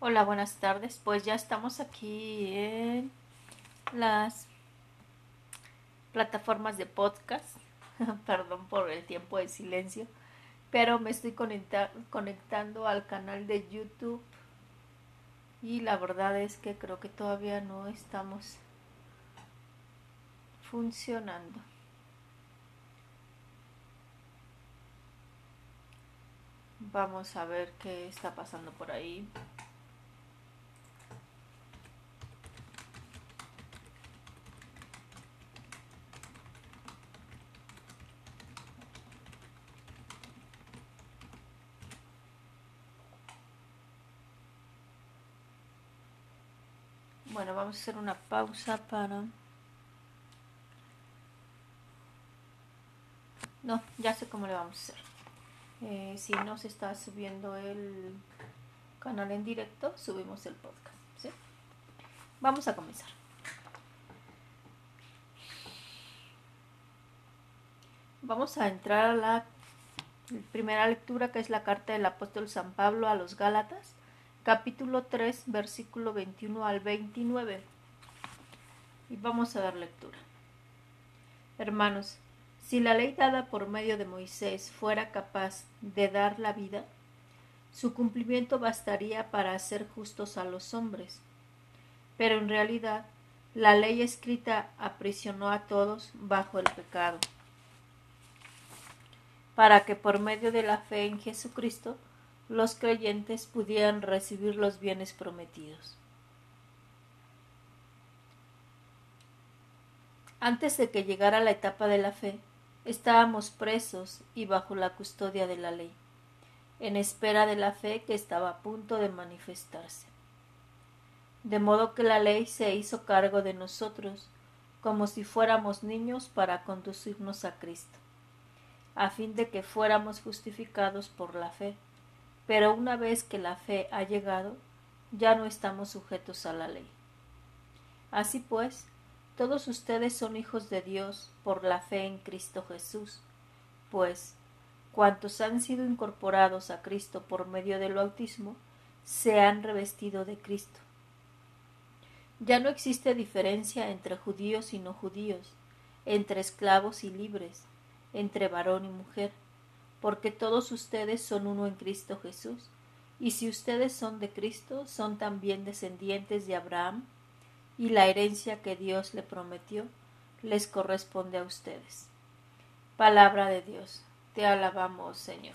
Hola, buenas tardes. Pues ya estamos aquí en las plataformas de podcast. Perdón por el tiempo de silencio, pero me estoy conecta conectando al canal de YouTube y la verdad es que creo que todavía no estamos funcionando. Vamos a ver qué está pasando por ahí. Bueno, vamos a hacer una pausa para... No, ya sé cómo le vamos a hacer. Eh, si no se está subiendo el canal en directo, subimos el podcast. Vamos a comenzar. Vamos a entrar a la primera lectura que es la carta del apóstol San Pablo a los Gálatas capítulo 3, versículo 21 al 29. Y vamos a dar lectura. Hermanos, si la ley dada por medio de Moisés fuera capaz de dar la vida, su cumplimiento bastaría para hacer justos a los hombres. Pero en realidad, la ley escrita aprisionó a todos bajo el pecado, para que por medio de la fe en Jesucristo los creyentes pudieran recibir los bienes prometidos. Antes de que llegara la etapa de la fe, estábamos presos y bajo la custodia de la ley, en espera de la fe que estaba a punto de manifestarse. De modo que la ley se hizo cargo de nosotros, como si fuéramos niños para conducirnos a Cristo, a fin de que fuéramos justificados por la fe pero una vez que la fe ha llegado, ya no estamos sujetos a la ley. Así pues, todos ustedes son hijos de Dios por la fe en Cristo Jesús, pues cuantos han sido incorporados a Cristo por medio del bautismo, se han revestido de Cristo. Ya no existe diferencia entre judíos y no judíos, entre esclavos y libres, entre varón y mujer, porque todos ustedes son uno en Cristo Jesús. Y si ustedes son de Cristo, son también descendientes de Abraham, y la herencia que Dios le prometió les corresponde a ustedes. Palabra de Dios. Te alabamos, Señor.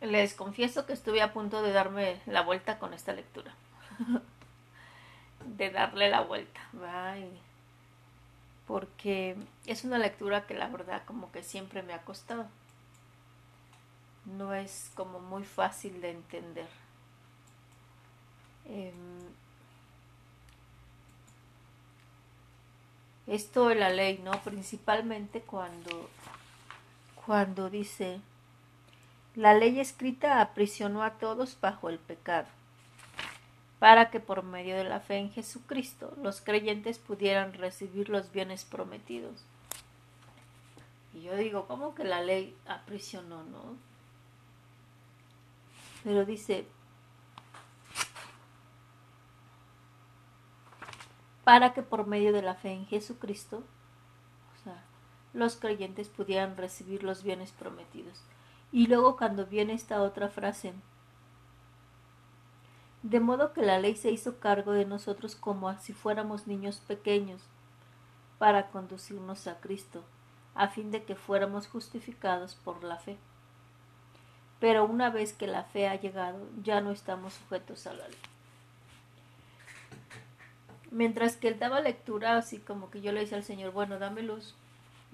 Les confieso que estuve a punto de darme la vuelta con esta lectura. de darle la vuelta. Bye porque es una lectura que la verdad como que siempre me ha costado. No es como muy fácil de entender. Em, esto de la ley, ¿no? Principalmente cuando, cuando dice, la ley escrita aprisionó a todos bajo el pecado para que por medio de la fe en Jesucristo los creyentes pudieran recibir los bienes prometidos. Y yo digo, ¿cómo que la ley aprisionó, no? Pero dice, para que por medio de la fe en Jesucristo, o sea, los creyentes pudieran recibir los bienes prometidos. Y luego cuando viene esta otra frase, de modo que la ley se hizo cargo de nosotros como si fuéramos niños pequeños, para conducirnos a Cristo, a fin de que fuéramos justificados por la fe. Pero una vez que la fe ha llegado, ya no estamos sujetos a la ley. Mientras que él daba lectura, así como que yo le decía al Señor, bueno, dame luz,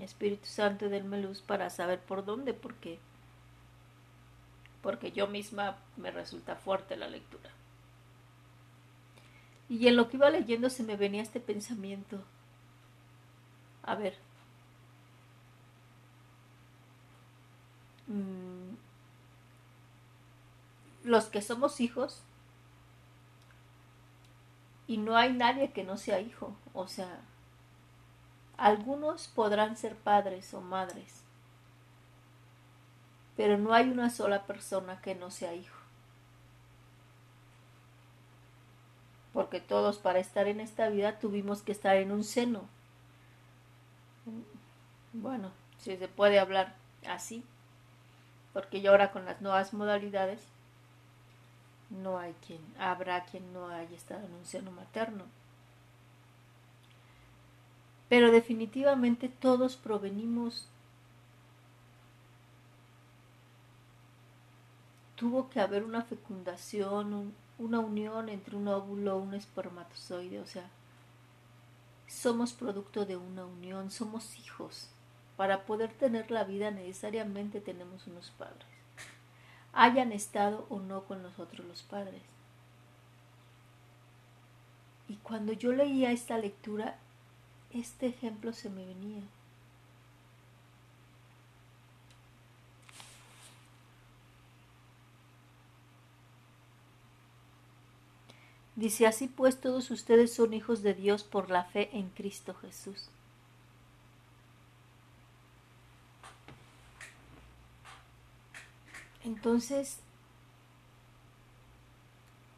Espíritu Santo, denme luz para saber por dónde, porque porque yo misma me resulta fuerte la lectura. Y en lo que iba leyendo se me venía este pensamiento. A ver. Mm, los que somos hijos y no hay nadie que no sea hijo. O sea, algunos podrán ser padres o madres, pero no hay una sola persona que no sea hijo. Porque todos para estar en esta vida tuvimos que estar en un seno. Bueno, si se puede hablar así, porque ya ahora con las nuevas modalidades no hay quien, habrá quien no haya estado en un seno materno. Pero definitivamente todos provenimos tuvo que haber una fecundación, una unión entre un óvulo, un espermatozoide, o sea, somos producto de una unión, somos hijos. Para poder tener la vida necesariamente tenemos unos padres, hayan estado o no con nosotros los padres. Y cuando yo leía esta lectura, este ejemplo se me venía. Dice así pues todos ustedes son hijos de Dios por la fe en Cristo Jesús. Entonces,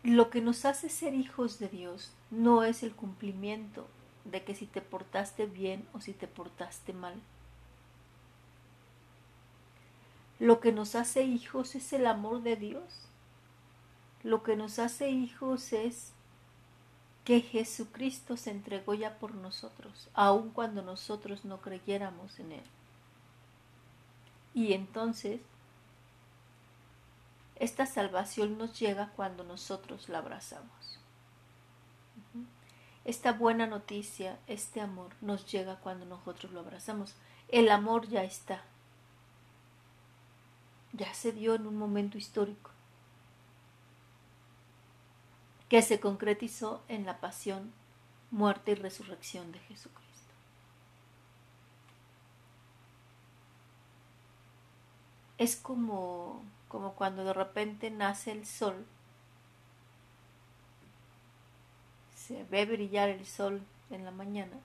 lo que nos hace ser hijos de Dios no es el cumplimiento de que si te portaste bien o si te portaste mal. Lo que nos hace hijos es el amor de Dios lo que nos hace hijos es que Jesucristo se entregó ya por nosotros, aun cuando nosotros no creyéramos en Él. Y entonces, esta salvación nos llega cuando nosotros la abrazamos. Esta buena noticia, este amor, nos llega cuando nosotros lo abrazamos. El amor ya está. Ya se dio en un momento histórico que se concretizó en la pasión, muerte y resurrección de Jesucristo. Es como, como cuando de repente nace el sol, se ve brillar el sol en la mañana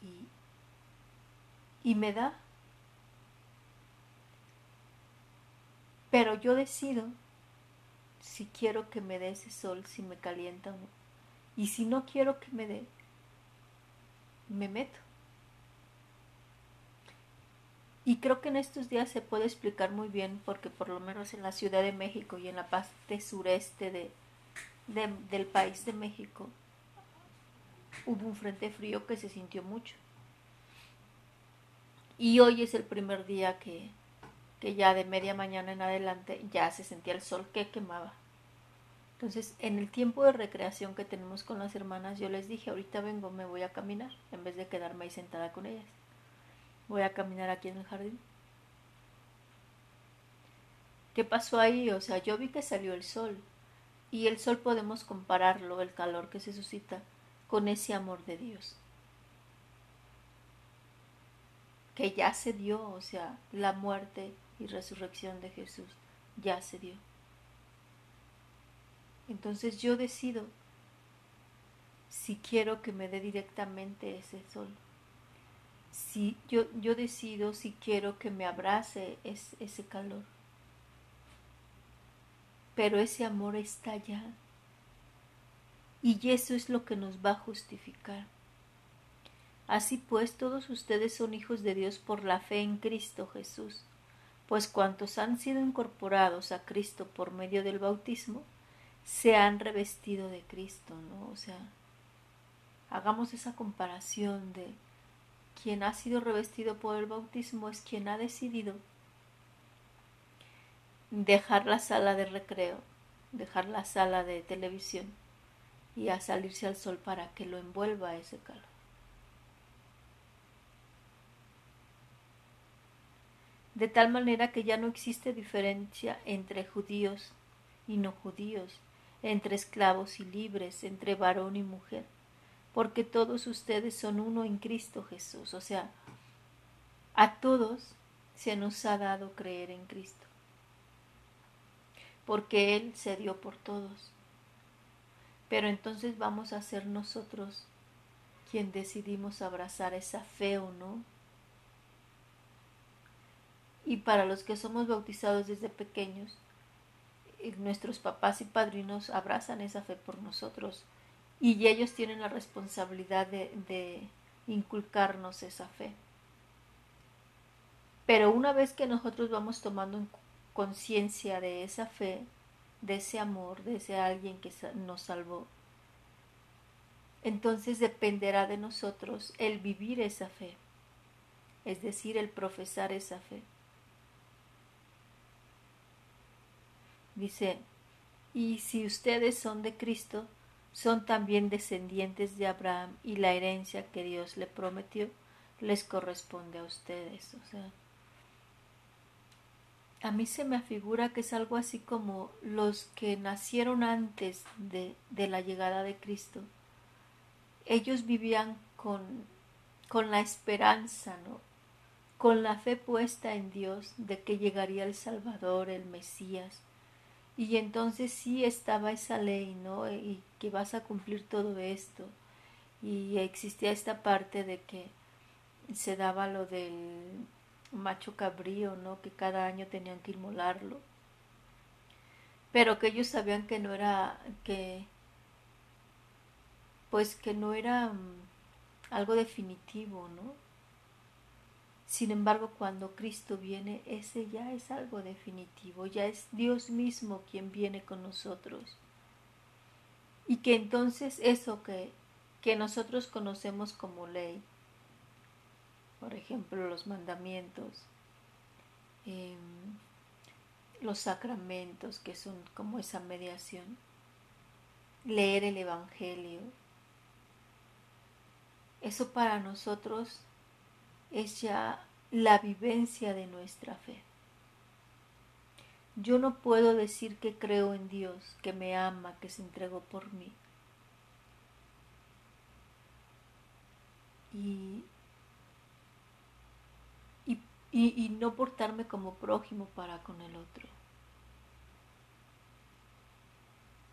y, y me da, pero yo decido si quiero que me dé ese sol, si me calienta o no. Y si no quiero que me dé, me meto. Y creo que en estos días se puede explicar muy bien porque por lo menos en la Ciudad de México y en la parte sureste de, del país de México hubo un frente frío que se sintió mucho. Y hoy es el primer día que, que ya de media mañana en adelante ya se sentía el sol que quemaba. Entonces, en el tiempo de recreación que tenemos con las hermanas, yo les dije, ahorita vengo, me voy a caminar, en vez de quedarme ahí sentada con ellas. Voy a caminar aquí en el jardín. ¿Qué pasó ahí? O sea, yo vi que salió el sol. Y el sol podemos compararlo, el calor que se suscita, con ese amor de Dios. Que ya se dio, o sea, la muerte y resurrección de Jesús ya se dio. Entonces yo decido si quiero que me dé directamente ese sol. Si yo, yo decido si quiero que me abrace ese calor. Pero ese amor está allá. Y eso es lo que nos va a justificar. Así pues, todos ustedes son hijos de Dios por la fe en Cristo Jesús, pues cuantos han sido incorporados a Cristo por medio del bautismo, se han revestido de Cristo, ¿no? O sea, hagamos esa comparación de quien ha sido revestido por el bautismo es quien ha decidido dejar la sala de recreo, dejar la sala de televisión y a salirse al sol para que lo envuelva ese calor. De tal manera que ya no existe diferencia entre judíos y no judíos, entre esclavos y libres, entre varón y mujer, porque todos ustedes son uno en Cristo Jesús. O sea, a todos se nos ha dado creer en Cristo, porque Él se dio por todos. Pero entonces vamos a ser nosotros quien decidimos abrazar esa fe o no. Y para los que somos bautizados desde pequeños, nuestros papás y padrinos abrazan esa fe por nosotros y ellos tienen la responsabilidad de, inculcarnos esa fe. Pero una vez que nosotros vamos tomando conciencia de esa fe, de ese amor, de ese alguien que nos salvó, entonces dependerá de nosotros el vivir esa fe, es decir, el profesar esa fe. Dice, y si ustedes son de Cristo, son también descendientes de Abraham y la herencia que Dios le prometió les corresponde a ustedes. O sea, a mí se me afigura que es algo así como los que nacieron antes de, de la llegada de Cristo. Ellos vivían con, con la esperanza, ¿no? con la fe puesta en Dios de que llegaría el Salvador, el Mesías, y entonces sí estaba esa ley, ¿no? Y que vas a cumplir todo esto. Y existía esta parte de que se daba lo del macho cabrío, ¿no? Que cada año tenían que inmolarlo. Pero que ellos sabían que no era, que, pues que no era mm, algo definitivo, ¿no? Sin embargo, cuando Cristo viene, ese ya es algo definitivo, ya es Dios mismo quien viene con nosotros. Y que entonces eso que, que nosotros conocemos como ley, por ejemplo, los mandamientos, em, los sacramentos, que son como esa mediación, leer el Evangelio, eso para nosotros es ya la vivencia de nuestra fe. Yo no puedo decir que creo en Dios, que me ama, que se entregó por mí. Y, y, y, no portarme como prójimo para con el otro.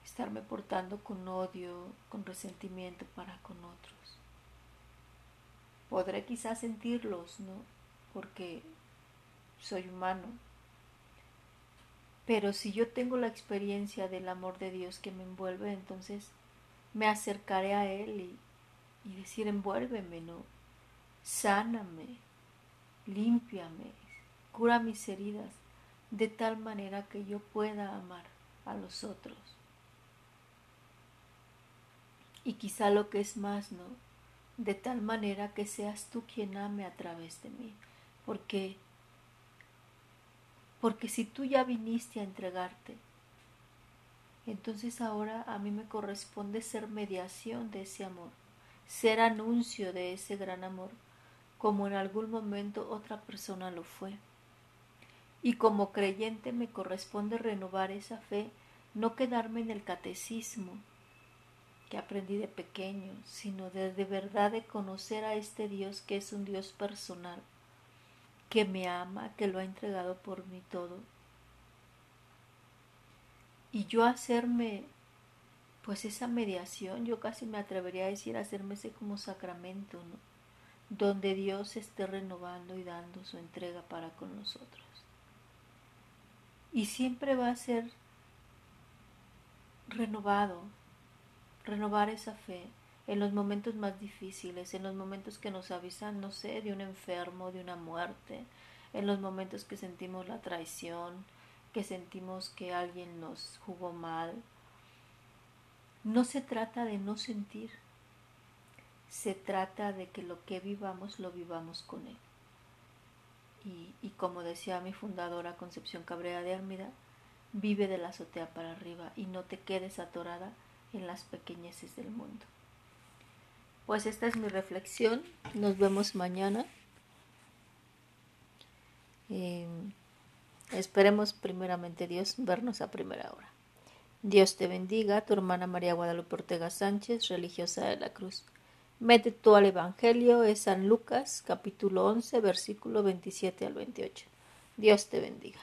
Estarme portando con odio, con resentimiento para con otros. Podré quizás sentirlos, ¿no? Porque soy humano. Pero si yo tengo la experiencia del amor de Dios que me envuelve, entonces me acercaré a Él y, y decir, envuélveme, ¿no? Sáname, límpiame, cura mis heridas, de tal manera que yo pueda amar a los otros. Y quizá lo que es más, ¿no? De tal manera que seas tú quien ame a través de mí, porque porque si tú ya viniste a entregarte, entonces ahora a mí me corresponde ser mediación de ese amor, ser anuncio de ese gran amor, como en algún momento otra persona lo fue. Y como creyente me corresponde renovar esa fe, no quedarme en el catecismo, que aprendí de pequeño, sino de, de verdad de conocer a este Dios que es un Dios personal, que me ama, que lo ha entregado por mí todo. Y yo hacerme, pues esa mediación, yo casi me atrevería a decir, hacerme ese como sacramento, ¿no? Donde Dios esté renovando y dando su entrega para con nosotros. Y siempre va a ser renovado, renovar esa fe en los momentos más difíciles, en los momentos que nos avisan, no sé, de un enfermo, de una muerte, en los momentos que sentimos la traición, que sentimos que alguien nos jugó mal. No se trata de no sentir, se trata de que lo que vivamos lo vivamos con él. Y, como decía mi fundadora Concepción Cabrera de Armida, vive de la azotea para arriba y no te quedes atorada en las pequeñeces del mundo. Pues esta es mi reflexión. Nos vemos mañana. Eh, esperemos primeramente Dios vernos a primera hora. Dios te bendiga, tu hermana María Guadalupe Ortega Sánchez, religiosa de la Cruz. Mete tú al Evangelio, es San Lucas, capítulo 11, versículo 27 al 28. Dios te bendiga.